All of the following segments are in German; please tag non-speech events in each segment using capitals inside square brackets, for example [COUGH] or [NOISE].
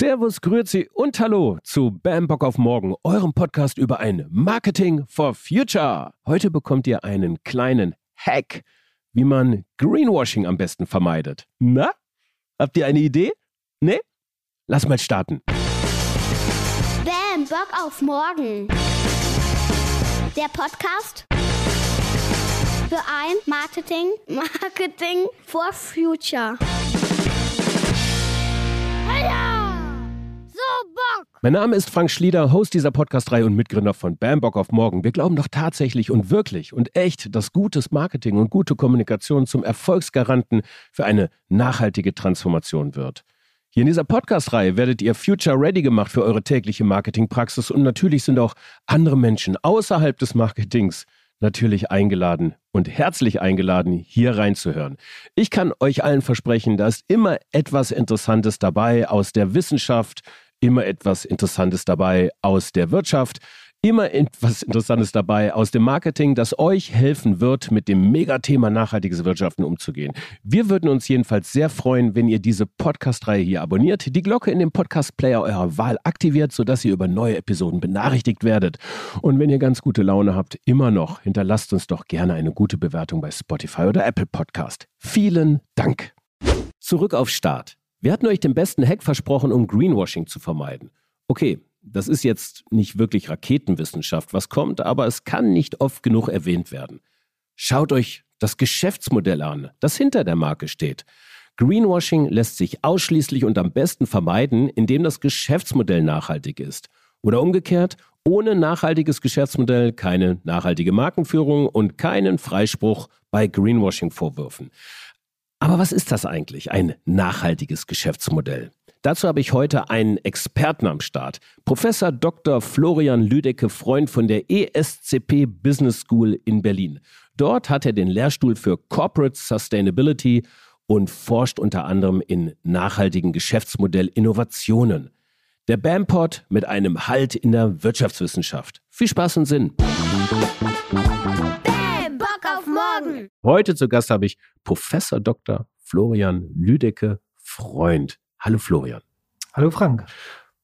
Servus, Grüezi und Hallo zu Bam Bock auf Morgen, eurem Podcast über ein Marketing for Future. Heute bekommt ihr einen kleinen Hack, wie man Greenwashing am besten vermeidet. Na? Habt ihr eine Idee? Ne? Lass mal starten. Bam, Bock auf morgen. Der Podcast für ein Marketing, [LAUGHS] Marketing for Future. Mein Name ist Frank Schlieder, Host dieser Podcast-Reihe und Mitgründer von Bam Bock auf Morgen. Wir glauben doch tatsächlich und wirklich und echt, dass gutes Marketing und gute Kommunikation zum Erfolgsgaranten für eine nachhaltige Transformation wird. Hier in dieser Podcast-Reihe werdet ihr Future Ready gemacht für eure tägliche Marketingpraxis und natürlich sind auch andere Menschen außerhalb des Marketings natürlich eingeladen und herzlich eingeladen, hier reinzuhören. Ich kann euch allen versprechen, da ist immer etwas Interessantes dabei aus der Wissenschaft, immer etwas Interessantes dabei aus der Wirtschaft, immer etwas Interessantes dabei aus dem Marketing, das euch helfen wird, mit dem Megathema nachhaltiges Wirtschaften umzugehen. Wir würden uns jedenfalls sehr freuen, wenn ihr diese Podcast-Reihe hier abonniert, die Glocke in dem Podcast-Player eurer Wahl aktiviert, sodass ihr über neue Episoden benachrichtigt werdet. Und wenn ihr ganz gute Laune habt, immer noch, hinterlasst uns doch gerne eine gute Bewertung bei Spotify oder Apple Podcast. Vielen Dank. Zurück auf Start. Wir hatten euch den besten Hack versprochen, um Greenwashing zu vermeiden. Okay, das ist jetzt nicht wirklich Raketenwissenschaft, was kommt, aber es kann nicht oft genug erwähnt werden. Schaut euch das Geschäftsmodell an, das hinter der Marke steht. Greenwashing lässt sich ausschließlich und am besten vermeiden, indem das Geschäftsmodell nachhaltig ist. Oder umgekehrt, ohne nachhaltiges Geschäftsmodell keine nachhaltige Markenführung und keinen Freispruch bei Greenwashing-Vorwürfen. Aber was ist das eigentlich, ein nachhaltiges Geschäftsmodell? Dazu habe ich heute einen Experten am Start. Professor Dr. Florian Lüdecke, Freund von der ESCP Business School in Berlin. Dort hat er den Lehrstuhl für Corporate Sustainability und forscht unter anderem in nachhaltigen Geschäftsmodell-Innovationen. Der BAMPod mit einem Halt in der Wirtschaftswissenschaft. Viel Spaß und Sinn. Heute zu Gast habe ich Professor Dr. Florian Lüdecke, Freund. Hallo Florian. Hallo Frank.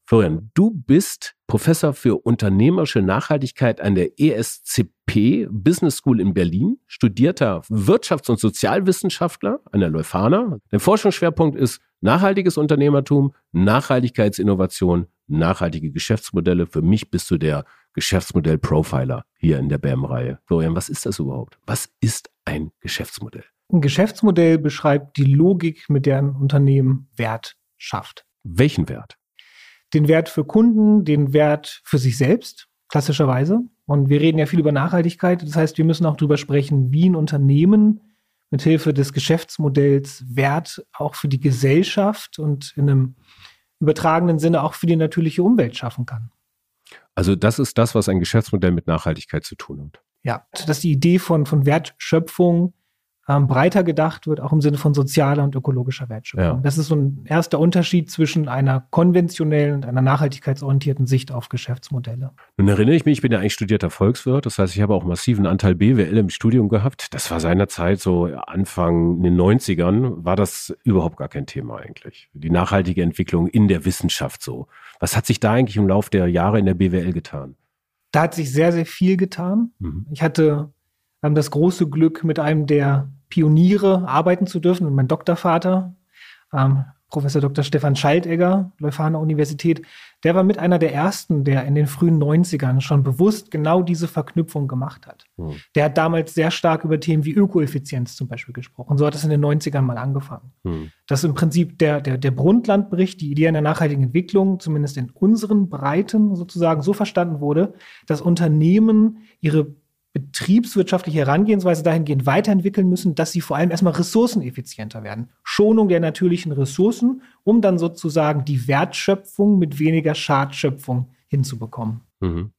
Florian, du bist Professor für unternehmerische Nachhaltigkeit an der ESCP Business School in Berlin, studierter Wirtschafts- und Sozialwissenschaftler an der Leuphana. Dein Forschungsschwerpunkt ist nachhaltiges Unternehmertum, Nachhaltigkeitsinnovation, nachhaltige Geschäftsmodelle. Für mich bist du der Geschäftsmodell-Profiler hier in der BAM-Reihe. Florian, was ist das überhaupt? Was ist ein Geschäftsmodell? Ein Geschäftsmodell beschreibt die Logik, mit der ein Unternehmen Wert schafft. Welchen Wert? Den Wert für Kunden, den Wert für sich selbst, klassischerweise. Und wir reden ja viel über Nachhaltigkeit. Das heißt, wir müssen auch darüber sprechen, wie ein Unternehmen mithilfe des Geschäftsmodells Wert auch für die Gesellschaft und in einem übertragenen Sinne auch für die natürliche Umwelt schaffen kann. Also das ist das, was ein Geschäftsmodell mit Nachhaltigkeit zu tun hat. Ja, dass die Idee von, von Wertschöpfung ähm, breiter gedacht wird, auch im Sinne von sozialer und ökologischer Wertschöpfung. Ja. Das ist so ein erster Unterschied zwischen einer konventionellen und einer nachhaltigkeitsorientierten Sicht auf Geschäftsmodelle. Nun erinnere ich mich, ich bin ja eigentlich studierter Volkswirt, das heißt, ich habe auch massiven Anteil BWL im Studium gehabt. Das war seinerzeit so Anfang in den 90ern, war das überhaupt gar kein Thema eigentlich. Die nachhaltige Entwicklung in der Wissenschaft so. Was hat sich da eigentlich im Laufe der Jahre in der BWL getan? Da hat sich sehr, sehr viel getan. Mhm. Ich hatte ähm, das große Glück, mit einem der Pioniere arbeiten zu dürfen, und mein Doktorvater, ähm, Professor Dr. Stefan Schaltegger, Leuphana Universität, der war mit einer der ersten, der in den frühen 90ern schon bewusst genau diese Verknüpfung gemacht hat. Mhm. Der hat damals sehr stark über Themen wie Ökoeffizienz zum Beispiel gesprochen. So hat es in den 90ern mal angefangen. Mhm. Das ist im Prinzip der, der, der Brundtland-Bericht, die Idee einer nachhaltigen Entwicklung, zumindest in unseren Breiten sozusagen so verstanden wurde, dass Unternehmen ihre betriebswirtschaftliche Herangehensweise dahingehend weiterentwickeln müssen, dass sie vor allem erstmal ressourceneffizienter werden. Schonung der natürlichen Ressourcen, um dann sozusagen die Wertschöpfung mit weniger Schadschöpfung hinzubekommen. Mhm.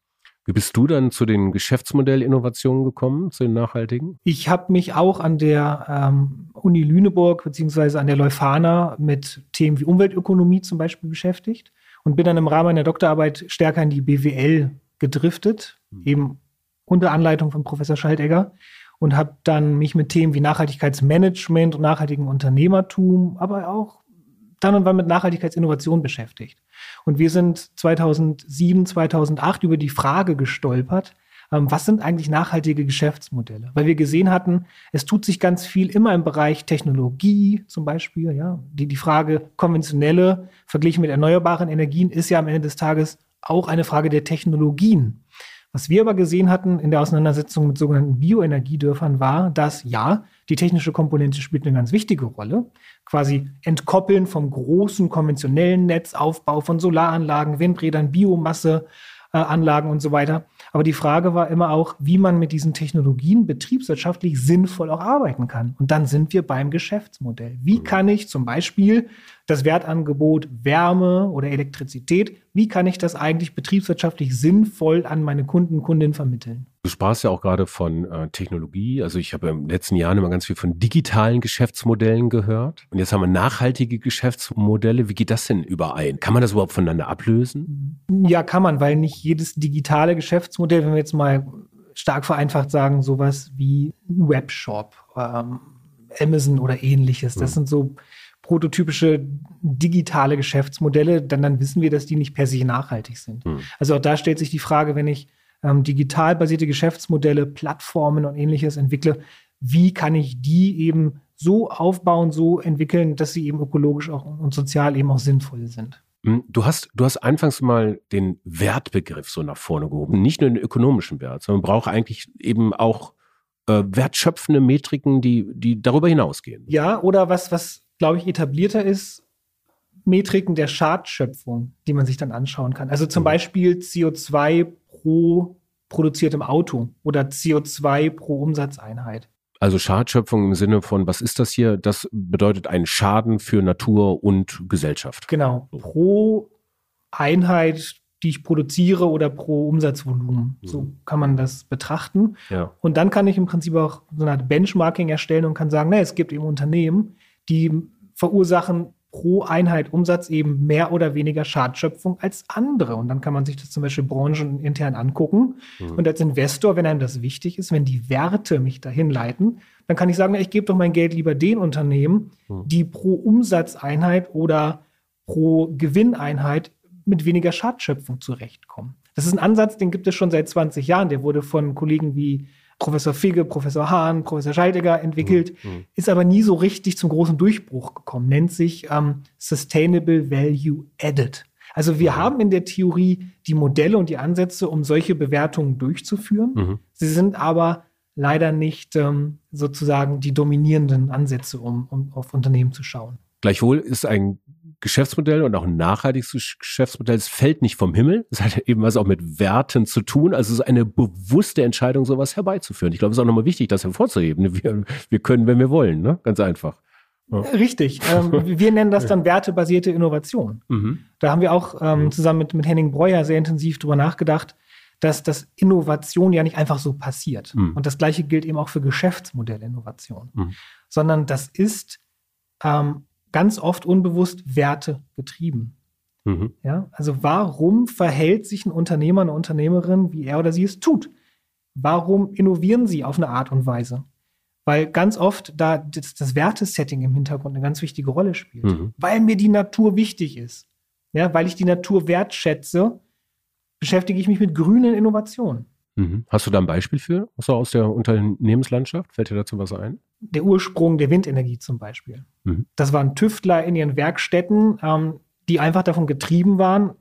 Wie bist du dann zu den Geschäftsmodellinnovationen gekommen, zu den nachhaltigen? Ich habe mich auch an der ähm, Uni Lüneburg beziehungsweise an der Leuphana mit Themen wie Umweltökonomie zum Beispiel beschäftigt und bin dann im Rahmen meiner Doktorarbeit stärker in die BWL gedriftet, Mhm. eben unter Anleitung von Professor Schaltegger und habe dann mich mit Themen wie Nachhaltigkeitsmanagement und nachhaltigem Unternehmertum, aber auch dann und wann mit Nachhaltigkeitsinnovation beschäftigt. Und wir sind 2007, 2008 über die Frage gestolpert, ähm, was sind eigentlich nachhaltige Geschäftsmodelle? Weil wir gesehen hatten, es tut sich ganz viel immer im Bereich Technologie zum Beispiel. Ja, die, die Frage konventionelle verglichen mit erneuerbaren Energien ist ja am Ende des Tages auch eine Frage der Technologien. Was wir aber gesehen hatten in der Auseinandersetzung mit sogenannten Bioenergiedörfern war, dass ja, die technische Komponente spielt eine ganz wichtige Rolle. Quasi entkoppeln vom großen konventionellen Netzaufbau von Solaranlagen, Windrädern, Biomasse, Anlagen und so weiter. Aber die Frage war immer auch, wie man mit diesen Technologien betriebswirtschaftlich sinnvoll auch arbeiten kann. Und dann sind wir beim Geschäftsmodell. Wie mhm. kann ich zum Beispiel das Wertangebot Wärme oder Elektrizität, wie kann ich das eigentlich betriebswirtschaftlich sinnvoll an meine Kunden und Kundinnen vermitteln? Du sprachst ja auch gerade von äh, Technologie. Also ich habe den letzten Jahren immer ganz viel von digitalen Geschäftsmodellen gehört. Und jetzt haben wir nachhaltige Geschäftsmodelle. Wie geht das denn überein? Kann man das überhaupt voneinander ablösen? Ja, kann man, weil nicht jedes digitale Geschäftsmodell, wenn wir jetzt mal stark vereinfacht sagen, sowas wie ein Webshop, ähm, Amazon oder ähnliches. Das mhm. sind so prototypische digitale Geschäftsmodelle, dann, dann wissen wir, dass die nicht per se nachhaltig sind. Mhm. Also auch da stellt sich die Frage, wenn ich ähm, digital basierte Geschäftsmodelle, Plattformen und ähnliches entwickle, wie kann ich die eben so aufbauen, so entwickeln, dass sie eben ökologisch auch und sozial eben auch sinnvoll sind. Hm, du hast, du hast anfangs mal den Wertbegriff so nach vorne gehoben, nicht nur den ökonomischen Wert, sondern man braucht eigentlich eben auch äh, wertschöpfende Metriken, die, die darüber hinausgehen. Ja, oder was, was glaube ich, etablierter ist, Metriken der Schadschöpfung, die man sich dann anschauen kann. Also zum mhm. Beispiel CO2 pro produziertem Auto oder CO2 pro Umsatzeinheit. Also Schadschöpfung im Sinne von, was ist das hier? Das bedeutet einen Schaden für Natur und Gesellschaft. Genau. Pro Einheit, die ich produziere oder pro Umsatzvolumen. Mhm. So kann man das betrachten. Ja. Und dann kann ich im Prinzip auch so eine Art Benchmarking erstellen und kann sagen, na, es gibt eben Unternehmen, die verursachen pro Einheit Umsatz eben mehr oder weniger Schadschöpfung als andere. Und dann kann man sich das zum Beispiel branchenintern angucken. Mhm. Und als Investor, wenn einem das wichtig ist, wenn die Werte mich dahin leiten, dann kann ich sagen, ich gebe doch mein Geld lieber den Unternehmen, mhm. die pro Umsatzeinheit oder pro Gewinneinheit mit weniger Schadschöpfung zurechtkommen. Das ist ein Ansatz, den gibt es schon seit 20 Jahren. Der wurde von Kollegen wie Professor Figge, Professor Hahn, Professor Scheidegger entwickelt, mhm. mhm. ist aber nie so richtig zum großen Durchbruch gekommen, nennt sich ähm, Sustainable Value Added. Also wir mhm. haben in der Theorie die Modelle und die Ansätze, um solche Bewertungen durchzuführen. Mhm. Sie sind aber leider nicht ähm, sozusagen die dominierenden Ansätze, um, um auf Unternehmen zu schauen. Gleichwohl ist ein Geschäftsmodell und auch ein nachhaltiges Geschäftsmodell, es fällt nicht vom Himmel. Es hat eben was auch mit Werten zu tun. Also es ist eine bewusste Entscheidung, sowas herbeizuführen. Ich glaube, es ist auch nochmal wichtig, das hervorzuheben. Wir, wir können, wenn wir wollen, ne? Ganz einfach. Ja. Richtig. Ähm, [LAUGHS] wir nennen das dann wertebasierte Innovation. Mhm. Da haben wir auch ähm, mhm. zusammen mit, mit Henning Breuer sehr intensiv drüber nachgedacht, dass das Innovation ja nicht einfach so passiert. Mhm. Und das Gleiche gilt eben auch für Geschäftsmodellinnovation. Mhm. Sondern das ist ähm, ganz oft unbewusst Werte getrieben. Mhm. Ja, also warum verhält sich ein Unternehmer, eine Unternehmerin, wie er oder sie es tut? Warum innovieren sie auf eine Art und Weise? Weil ganz oft da das, das Wertesetting im Hintergrund eine ganz wichtige Rolle spielt. Mhm. Weil mir die Natur wichtig ist. Ja, weil ich die Natur wertschätze, beschäftige ich mich mit grünen Innovationen. Mhm. Hast du da ein Beispiel für, so aus der Unternehmenslandschaft? Fällt dir dazu was ein? Der Ursprung der Windenergie zum Beispiel. Mhm. Das waren Tüftler in ihren Werkstätten, ähm, die einfach davon getrieben waren,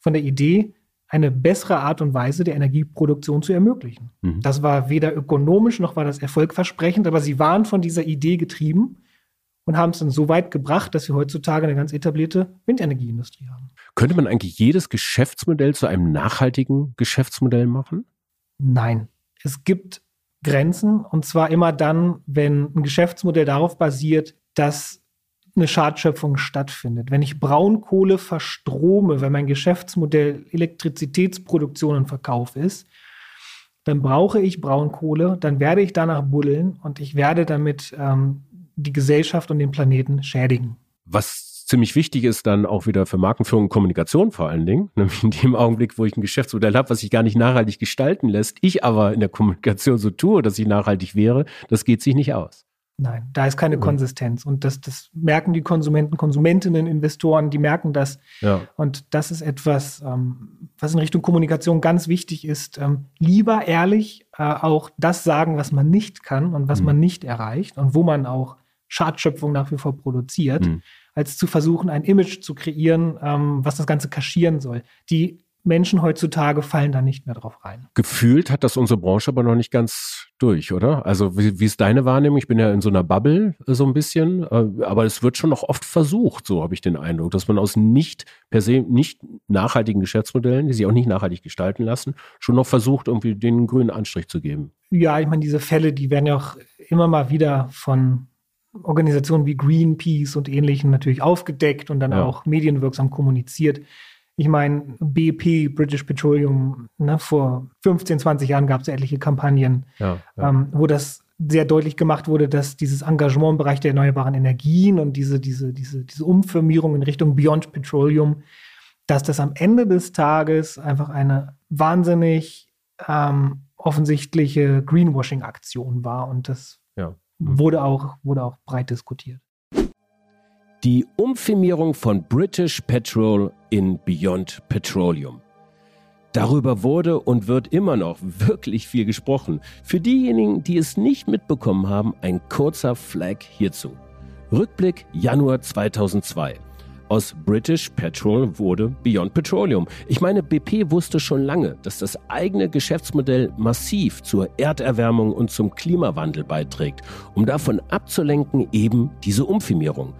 von der Idee, eine bessere Art und Weise der Energieproduktion zu ermöglichen. Mhm. Das war weder ökonomisch noch war das erfolgversprechend, aber sie waren von dieser Idee getrieben und haben es dann so weit gebracht, dass wir heutzutage eine ganz etablierte Windenergieindustrie haben. Könnte man eigentlich jedes Geschäftsmodell zu einem nachhaltigen Geschäftsmodell machen? Nein, es gibt Grenzen und zwar immer dann, wenn ein Geschäftsmodell darauf basiert, dass eine Schadschöpfung stattfindet. Wenn ich Braunkohle verstrome, wenn mein Geschäftsmodell Elektrizitätsproduktion und Verkauf ist, dann brauche ich Braunkohle, dann werde ich danach buddeln und ich werde damit ähm, die Gesellschaft und den Planeten schädigen. Was ziemlich wichtig ist dann auch wieder für Markenführung und Kommunikation vor allen Dingen. [LAUGHS] Nämlich in dem Augenblick, wo ich ein Geschäftsmodell habe, was sich gar nicht nachhaltig gestalten lässt, ich aber in der Kommunikation so tue, dass ich nachhaltig wäre, das geht sich nicht aus. Nein, da ist keine. Konsistenz. Und das, das merken die Konsumenten, Konsumentinnen, Investoren, die merken das. Ja. Und das ist etwas, ähm, was in Richtung Kommunikation ganz wichtig ist. Ähm, lieber ehrlich äh, auch das sagen, was man nicht kann und was mhm. man nicht erreicht und wo man auch Schadschöpfung nach wie vor produziert, mhm. Als zu versuchen, ein Image zu kreieren, ähm, was das Ganze kaschieren soll. Die Menschen heutzutage fallen da nicht mehr drauf rein. Gefühlt hat das unsere Branche aber noch nicht ganz durch, oder? Also wie, wie ist deine Wahrnehmung? Ich bin ja in so einer Bubble äh, so ein bisschen, äh, aber es wird schon noch oft versucht, so habe ich den Eindruck, dass man aus nicht per se nicht nachhaltigen Geschäftsmodellen, die sich auch nicht nachhaltig gestalten lassen, schon noch versucht, irgendwie den grünen Anstrich zu geben. Ja, ich meine, diese Fälle, die werden ja auch immer mal wieder von Organisationen wie Greenpeace und ähnlichen natürlich aufgedeckt und dann ja. auch medienwirksam kommuniziert. Ich meine, BP, British Petroleum, ne, vor 15, 20 Jahren gab es etliche Kampagnen, ja, ja. Ähm, wo das sehr deutlich gemacht wurde, dass dieses Engagement im Bereich der erneuerbaren Energien und diese, diese, diese, diese Umfirmierung in Richtung Beyond Petroleum, dass das am Ende des Tages einfach eine wahnsinnig ähm, offensichtliche Greenwashing-Aktion war. Und das. Wurde, auch, wurde auch breit diskutiert die Umfirmierung von British Petrol in Beyond Petroleum. Darüber wurde und wird immer noch wirklich viel gesprochen. Für diejenigen, die es nicht mitbekommen haben, ein kurzer Flag hierzu. Rückblick Januar 2002. Aus British Petrol wurde Beyond Petroleum. Ich meine, BP wusste schon lange, dass das eigene Geschäftsmodell massiv zur Erderwärmung und zum Klimawandel beiträgt, um davon abzulenken eben diese Umfirmierung.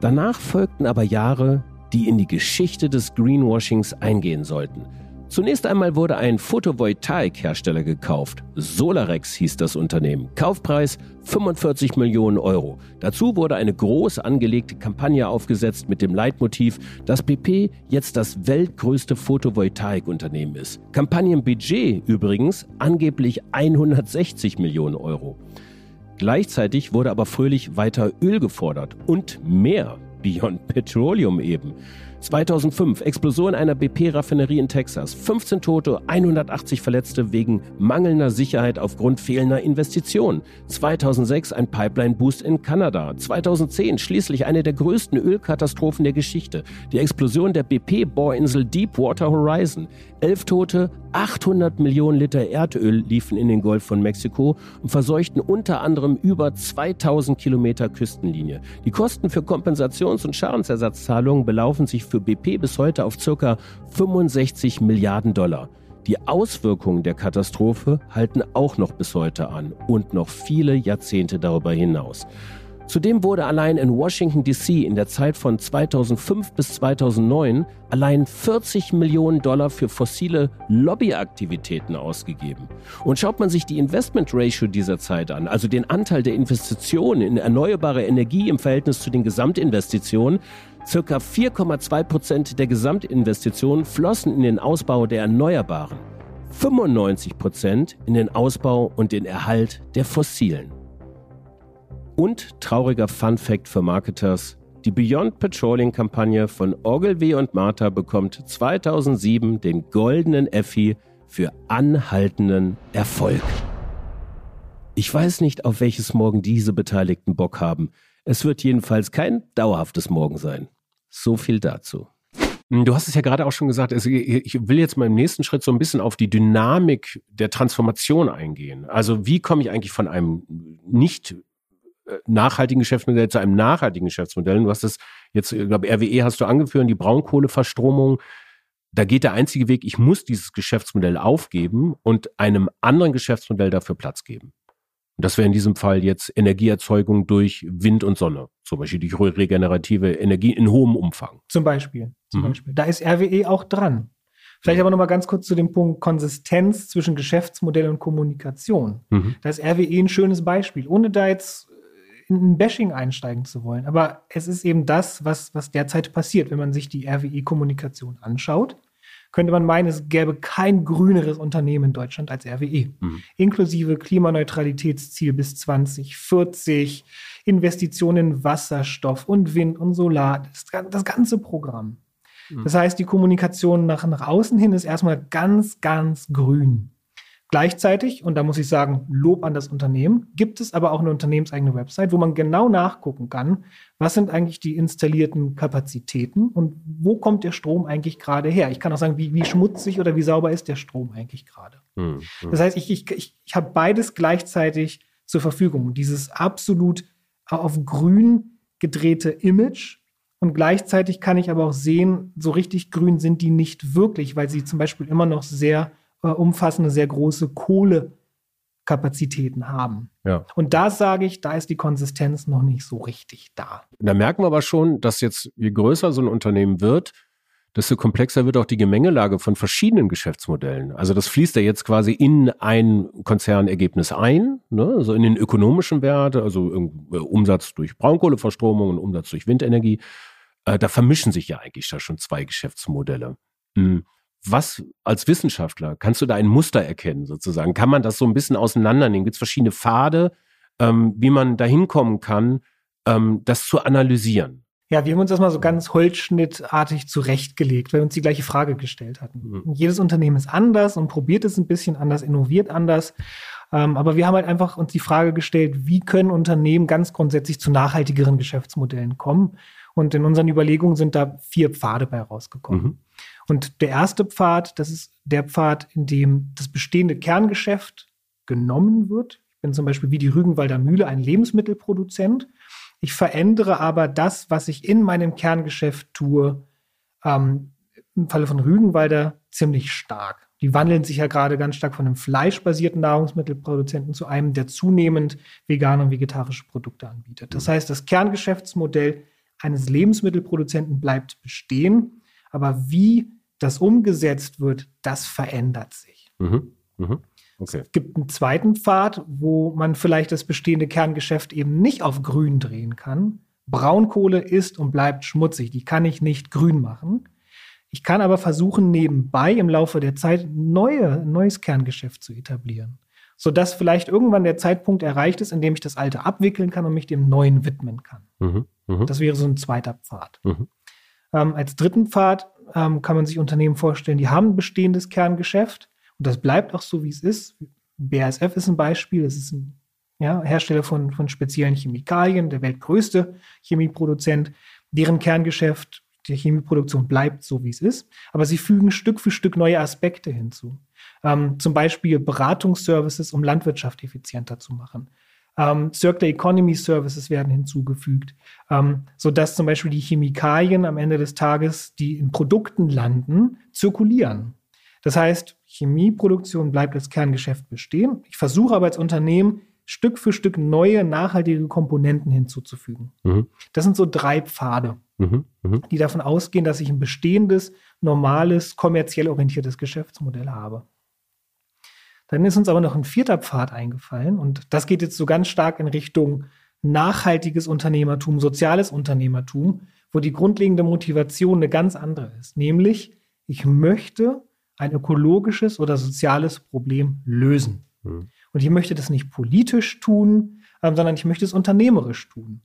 Danach folgten aber Jahre, die in die Geschichte des Greenwashings eingehen sollten. Zunächst einmal wurde ein Photovoltaikhersteller gekauft. Solarex hieß das Unternehmen. Kaufpreis 45 Millionen Euro. Dazu wurde eine groß angelegte Kampagne aufgesetzt mit dem Leitmotiv, dass BP jetzt das weltgrößte Photovoltaikunternehmen ist. Kampagnenbudget übrigens angeblich 160 Millionen Euro. Gleichzeitig wurde aber fröhlich weiter Öl gefordert und mehr Beyond Petroleum eben. 2005 Explosion einer BP-Raffinerie in Texas. 15 Tote, 180 Verletzte wegen mangelnder Sicherheit aufgrund fehlender Investitionen. 2006 ein Pipeline-Boost in Kanada. 2010 schließlich eine der größten Ölkatastrophen der Geschichte. Die Explosion der BP-Bohrinsel Deepwater Horizon. Elf Tote, 800 Millionen Liter Erdöl liefen in den Golf von Mexiko und verseuchten unter anderem über 2000 Kilometer Küstenlinie. Die Kosten für Kompensations- und Schadensersatzzahlungen belaufen sich für BP bis heute auf ca. 65 Milliarden Dollar. Die Auswirkungen der Katastrophe halten auch noch bis heute an und noch viele Jahrzehnte darüber hinaus. Zudem wurde allein in Washington DC in der Zeit von 2005 bis 2009 allein 40 Millionen Dollar für fossile Lobbyaktivitäten ausgegeben. Und schaut man sich die Investment Ratio dieser Zeit an, also den Anteil der Investitionen in erneuerbare Energie im Verhältnis zu den Gesamtinvestitionen, circa 4,2 Prozent der Gesamtinvestitionen flossen in den Ausbau der Erneuerbaren, 95 Prozent in den Ausbau und den Erhalt der fossilen. Und trauriger Fun Fact für Marketers. Die Beyond Patrolling Kampagne von Ogilvy und Martha bekommt 2007 den goldenen Effi für anhaltenden Erfolg. Ich weiß nicht, auf welches Morgen diese Beteiligten Bock haben. Es wird jedenfalls kein dauerhaftes Morgen sein. So viel dazu. Du hast es ja gerade auch schon gesagt, also ich will jetzt mal im nächsten Schritt so ein bisschen auf die Dynamik der Transformation eingehen. Also wie komme ich eigentlich von einem nicht nachhaltigen Geschäftsmodell zu einem nachhaltigen Geschäftsmodell. Du hast es jetzt, ich glaube, RWE hast du angeführt, die Braunkohleverstromung. Da geht der einzige Weg, ich muss dieses Geschäftsmodell aufgeben und einem anderen Geschäftsmodell dafür Platz geben. Und das wäre in diesem Fall jetzt Energieerzeugung durch Wind und Sonne, zum Beispiel durch regenerative Energie in hohem Umfang. Zum Beispiel. Zum mhm. Beispiel. Da ist RWE auch dran. Vielleicht aber noch mal ganz kurz zu dem Punkt Konsistenz zwischen Geschäftsmodell und Kommunikation. Mhm. Da ist RWE ein schönes Beispiel. Ohne da jetzt in ein Bashing einsteigen zu wollen. Aber es ist eben das, was, was derzeit passiert. Wenn man sich die RWE-Kommunikation anschaut, könnte man meinen, es gäbe kein grüneres Unternehmen in Deutschland als RWE. Mhm. Inklusive Klimaneutralitätsziel bis 2040, Investitionen in Wasserstoff und Wind und Solar, das, das ganze Programm. Mhm. Das heißt, die Kommunikation nach, nach außen hin ist erstmal ganz, ganz grün. Gleichzeitig, und da muss ich sagen, Lob an das Unternehmen, gibt es aber auch eine unternehmenseigene Website, wo man genau nachgucken kann, was sind eigentlich die installierten Kapazitäten und wo kommt der Strom eigentlich gerade her. Ich kann auch sagen, wie, wie schmutzig oder wie sauber ist der Strom eigentlich gerade. Mhm. Das heißt, ich, ich, ich, ich habe beides gleichzeitig zur Verfügung. Dieses absolut auf grün gedrehte Image. Und gleichzeitig kann ich aber auch sehen, so richtig grün sind die nicht wirklich, weil sie zum Beispiel immer noch sehr umfassende, sehr große Kohlekapazitäten haben. Ja. Und da sage ich, da ist die Konsistenz noch nicht so richtig da. Da merken wir aber schon, dass jetzt, je größer so ein Unternehmen wird, desto komplexer wird auch die Gemengelage von verschiedenen Geschäftsmodellen. Also das fließt ja jetzt quasi in ein Konzernergebnis ein, ne? also in den ökonomischen Wert, also äh, Umsatz durch Braunkohleverstromung und Umsatz durch Windenergie. Äh, da vermischen sich ja eigentlich da schon zwei Geschäftsmodelle. Hm was als Wissenschaftler, kannst du da ein Muster erkennen sozusagen? Kann man das so ein bisschen auseinandernehmen? Gibt es verschiedene Pfade, ähm, wie man da hinkommen kann, ähm, das zu analysieren? Ja, wir haben uns das mal so ganz holzschnittartig zurechtgelegt, weil wir uns die gleiche Frage gestellt hatten. Mhm. Jedes Unternehmen ist anders und probiert es ein bisschen anders, innoviert anders. Ähm, aber wir haben halt einfach uns die Frage gestellt, wie können Unternehmen ganz grundsätzlich zu nachhaltigeren Geschäftsmodellen kommen? Und in unseren Überlegungen sind da vier Pfade bei rausgekommen. Mhm. Und der erste Pfad, das ist der Pfad, in dem das bestehende Kerngeschäft genommen wird. Ich bin zum Beispiel wie die Rügenwalder Mühle ein Lebensmittelproduzent. Ich verändere aber das, was ich in meinem Kerngeschäft tue, ähm, im Falle von Rügenwalder ziemlich stark. Die wandeln sich ja gerade ganz stark von einem fleischbasierten Nahrungsmittelproduzenten zu einem, der zunehmend vegane und vegetarische Produkte anbietet. Das heißt, das Kerngeschäftsmodell eines Lebensmittelproduzenten bleibt bestehen, aber wie das umgesetzt wird, das verändert sich. Mhm. Mhm. Okay. Es gibt einen zweiten Pfad, wo man vielleicht das bestehende Kerngeschäft eben nicht auf grün drehen kann. Braunkohle ist und bleibt schmutzig, die kann ich nicht grün machen. Ich kann aber versuchen, nebenbei im Laufe der Zeit neue, ein neues Kerngeschäft zu etablieren, sodass vielleicht irgendwann der Zeitpunkt erreicht ist, in dem ich das alte abwickeln kann und mich dem neuen widmen kann. Mhm. Mhm. Das wäre so ein zweiter Pfad. Mhm. Ähm, als dritten Pfad ähm, kann man sich Unternehmen vorstellen, die haben ein bestehendes Kerngeschäft und das bleibt auch so, wie es ist. BASF ist ein Beispiel, das ist ein ja, Hersteller von, von speziellen Chemikalien, der weltgrößte Chemieproduzent, deren Kerngeschäft, die Chemieproduktion bleibt so, wie es ist, aber sie fügen Stück für Stück neue Aspekte hinzu. Ähm, zum Beispiel Beratungsservices, um Landwirtschaft effizienter zu machen. Ähm, Circular Economy Services werden hinzugefügt, ähm, sodass zum Beispiel die Chemikalien am Ende des Tages, die in Produkten landen, zirkulieren. Das heißt, Chemieproduktion bleibt als Kerngeschäft bestehen. Ich versuche aber als Unternehmen Stück für Stück neue, nachhaltige Komponenten hinzuzufügen. Mhm. Das sind so drei Pfade, mhm. Mhm. die davon ausgehen, dass ich ein bestehendes, normales, kommerziell orientiertes Geschäftsmodell habe. Dann ist uns aber noch ein vierter Pfad eingefallen und das geht jetzt so ganz stark in Richtung nachhaltiges Unternehmertum, soziales Unternehmertum, wo die grundlegende Motivation eine ganz andere ist, nämlich ich möchte ein ökologisches oder soziales Problem lösen. Mhm. Und ich möchte das nicht politisch tun, ähm, sondern ich möchte es unternehmerisch tun.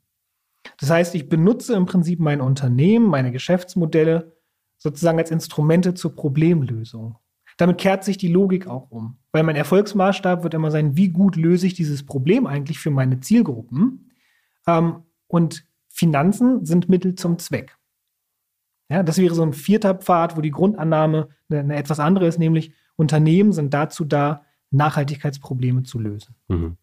Das heißt, ich benutze im Prinzip mein Unternehmen, meine Geschäftsmodelle sozusagen als Instrumente zur Problemlösung. Damit kehrt sich die Logik auch um. Weil mein Erfolgsmaßstab wird immer sein, wie gut löse ich dieses Problem eigentlich für meine Zielgruppen. Ähm, und Finanzen sind Mittel zum Zweck. Ja, das wäre so ein vierter Pfad, wo die Grundannahme eine, eine etwas andere ist, nämlich Unternehmen sind dazu da, Nachhaltigkeitsprobleme zu lösen. Mhm.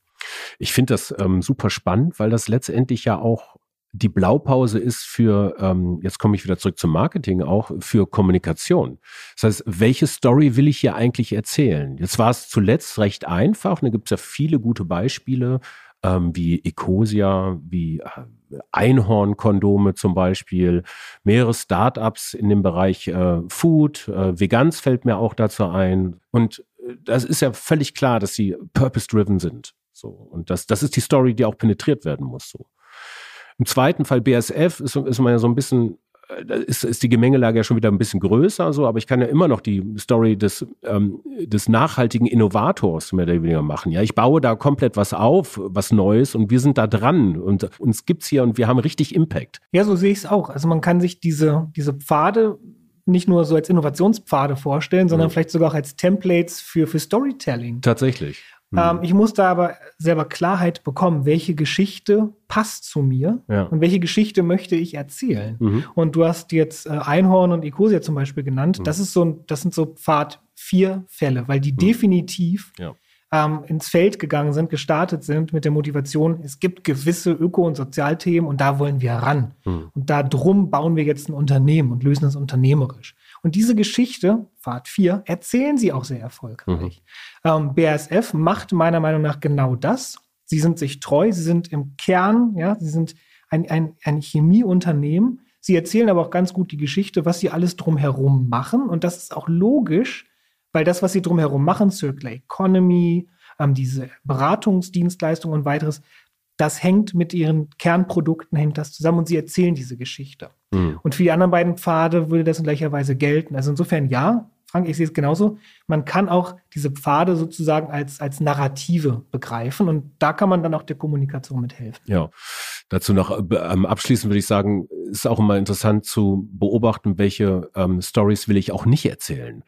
Ich finde das ähm, super spannend, weil das letztendlich ja auch die Blaupause ist für, ähm, jetzt komme ich wieder zurück zum Marketing, auch für Kommunikation. Das heißt, welche Story will ich hier eigentlich erzählen? Jetzt war es zuletzt recht einfach, da gibt es ja viele gute Beispiele, ähm, wie Ecosia, wie äh, Einhornkondome zum Beispiel, mehrere Startups in dem Bereich äh, Food, äh, Veganz fällt mir auch dazu ein. Und äh, das ist ja völlig klar, dass sie purpose-driven sind. So. Und das, das ist die Story, die auch penetriert werden muss. So. Im zweiten Fall BSF ist, ist man ja so ein bisschen äh, ist, ist die Gemengelage ja schon wieder ein bisschen größer, so, aber ich kann ja immer noch die Story des, ähm, des nachhaltigen Innovators mehr oder weniger machen. Ja, ich baue da komplett was auf, was Neues und wir sind da dran und uns gibt's hier und wir haben richtig Impact. Ja, so sehe ich es auch. Also man kann sich diese, diese Pfade nicht nur so als Innovationspfade vorstellen, sondern mhm. vielleicht sogar auch als Templates für, für Storytelling. Tatsächlich. Mhm. Ähm, ich muss da aber selber Klarheit bekommen, welche Geschichte passt zu mir ja. und welche Geschichte möchte ich erzählen. Mhm. Und du hast jetzt äh, Einhorn und Ecosia zum Beispiel genannt. Mhm. Das ist so ein, das sind so Pfad vier Fälle, weil die mhm. definitiv ja ähm, ins Feld gegangen sind, gestartet sind mit der Motivation, es gibt gewisse Öko- und Sozialthemen und da wollen wir ran. Mhm. Und da drum bauen wir jetzt ein Unternehmen und lösen es unternehmerisch. Und diese Geschichte, Pfad 4, erzählen sie auch sehr erfolgreich. Mhm. Ähm, BASF macht meiner Meinung nach genau das. Sie sind sich treu, sie sind im Kern, ja, sie sind ein, ein, ein Chemieunternehmen. Sie erzählen aber auch ganz gut die Geschichte, was sie alles drumherum machen. Und das ist auch logisch, weil das, was sie drumherum machen, Circular Economy, ähm, diese Beratungsdienstleistungen und weiteres, das hängt mit ihren Kernprodukten, hängt das zusammen und sie erzählen diese Geschichte. Mhm. Und für die anderen beiden Pfade würde das in gleicher Weise gelten. Also insofern ja, Frank, ich sehe es genauso. Man kann auch diese Pfade sozusagen als, als Narrative begreifen und da kann man dann auch der Kommunikation mithelfen. Ja, dazu noch äh, ähm, abschließend würde ich sagen, ist auch immer interessant zu beobachten, welche ähm, Stories will ich auch nicht erzählen.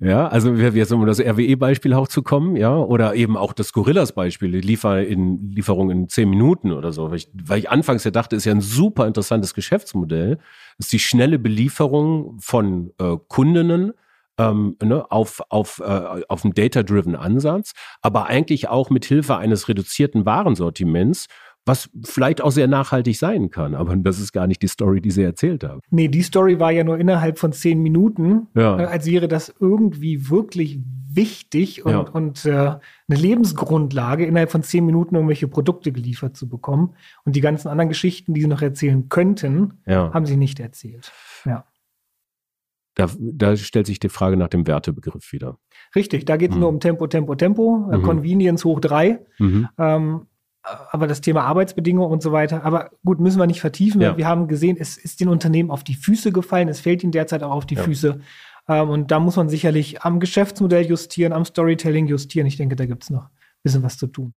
Ja, also wir, wir um das RWE-Beispiel auch zu kommen, ja, oder eben auch das Gorillas-Beispiel, die Liefer in, Lieferung in zehn Minuten oder so. Weil ich, weil ich anfangs ja dachte, ist ja ein super interessantes Geschäftsmodell, ist die schnelle Belieferung von äh, Kundinnen ähm, ne, auf, auf, äh, auf einen Data-Driven Ansatz, aber eigentlich auch mit Hilfe eines reduzierten Warensortiments was vielleicht auch sehr nachhaltig sein kann. Aber das ist gar nicht die Story, die sie erzählt haben. Nee, die Story war ja nur innerhalb von zehn Minuten, ja. Äh, als wäre das irgendwie wirklich wichtig und, ja. und äh, eine Lebensgrundlage, innerhalb von zehn Minuten irgendwelche Produkte geliefert zu bekommen. Und die ganzen anderen Geschichten, die sie noch erzählen könnten, ja. haben sie nicht erzählt. Ja. Da, da, stellt sich die Frage nach dem Wertebegriff wieder. Richtig, da geht es mhm. nur um Tempo, Tempo, Tempo, äh, mhm. Convenience hoch drei. Mhm. Ähm, aber das Thema Arbeitsbedingungen und so weiter. Aber gut, müssen wir nicht vertiefen. Ja. Wir haben gesehen, es ist den Unternehmen auf die Füße gefallen. Es fällt ihnen derzeit auch auf die ja. Füße. Ähm, und da muss man sicherlich am Geschäftsmodell justieren, am Storytelling justieren. Ich denke, da gibt es noch ein bisschen was zu tun.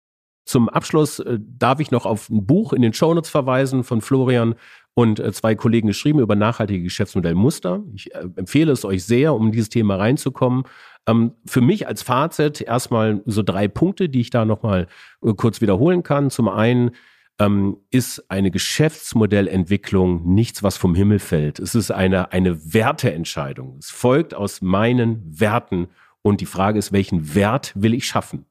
Zum Abschluss äh, darf ich noch auf ein Buch in den Shownotes verweisen von Florian und äh, zwei Kollegen geschrieben über nachhaltige Geschäftsmodellmuster. Ich äh, empfehle es euch sehr, um in dieses Thema reinzukommen. Ähm, für mich als Fazit erstmal so drei Punkte, die ich da nochmal äh, kurz wiederholen kann. Zum einen ähm, ist eine Geschäftsmodellentwicklung nichts, was vom Himmel fällt. Es ist eine, eine Werteentscheidung. Es folgt aus meinen Werten und die Frage ist, welchen Wert will ich schaffen?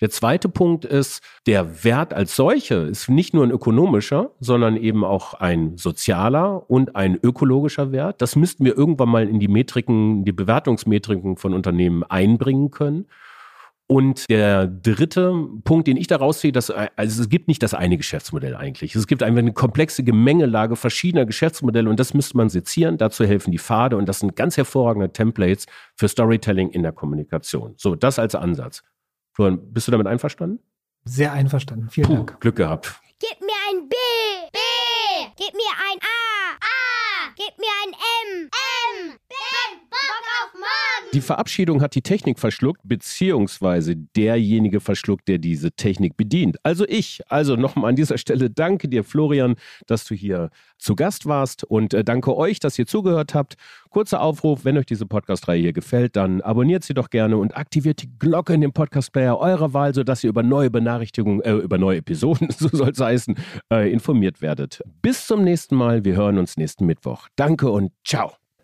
Der zweite Punkt ist, der Wert als solcher ist nicht nur ein ökonomischer, sondern eben auch ein sozialer und ein ökologischer Wert. Das müssten wir irgendwann mal in die Metriken, die Bewertungsmetriken von Unternehmen einbringen können. Und der dritte Punkt, den ich daraus sehe, dass, also es gibt nicht das eine Geschäftsmodell eigentlich. Es gibt einfach eine komplexe Gemengelage verschiedener Geschäftsmodelle und das müsste man sezieren. Dazu helfen die Pfade und das sind ganz hervorragende Templates für Storytelling in der Kommunikation. So, das als Ansatz. Florian, bist du damit einverstanden? Sehr einverstanden. Vielen Puh, Dank. Glück gehabt. Gib mir ein B. B. Gib mir ein A. A. Gib mir ein M. M. Ben, Bock auf morgen. Die Verabschiedung hat die Technik verschluckt, beziehungsweise derjenige verschluckt, der diese Technik bedient. Also ich. Also nochmal an dieser Stelle danke dir, Florian, dass du hier zu Gast warst und äh, danke euch, dass ihr zugehört habt. Kurzer Aufruf, wenn euch diese Podcast-Reihe hier gefällt, dann abonniert sie doch gerne und aktiviert die Glocke in dem Podcast-Player eurer Wahl, sodass ihr über neue Benachrichtigungen, äh, über neue Episoden, [LAUGHS] so soll es heißen, äh, informiert werdet. Bis zum nächsten Mal. Wir hören uns nächsten Mittwoch. Danke und ciao.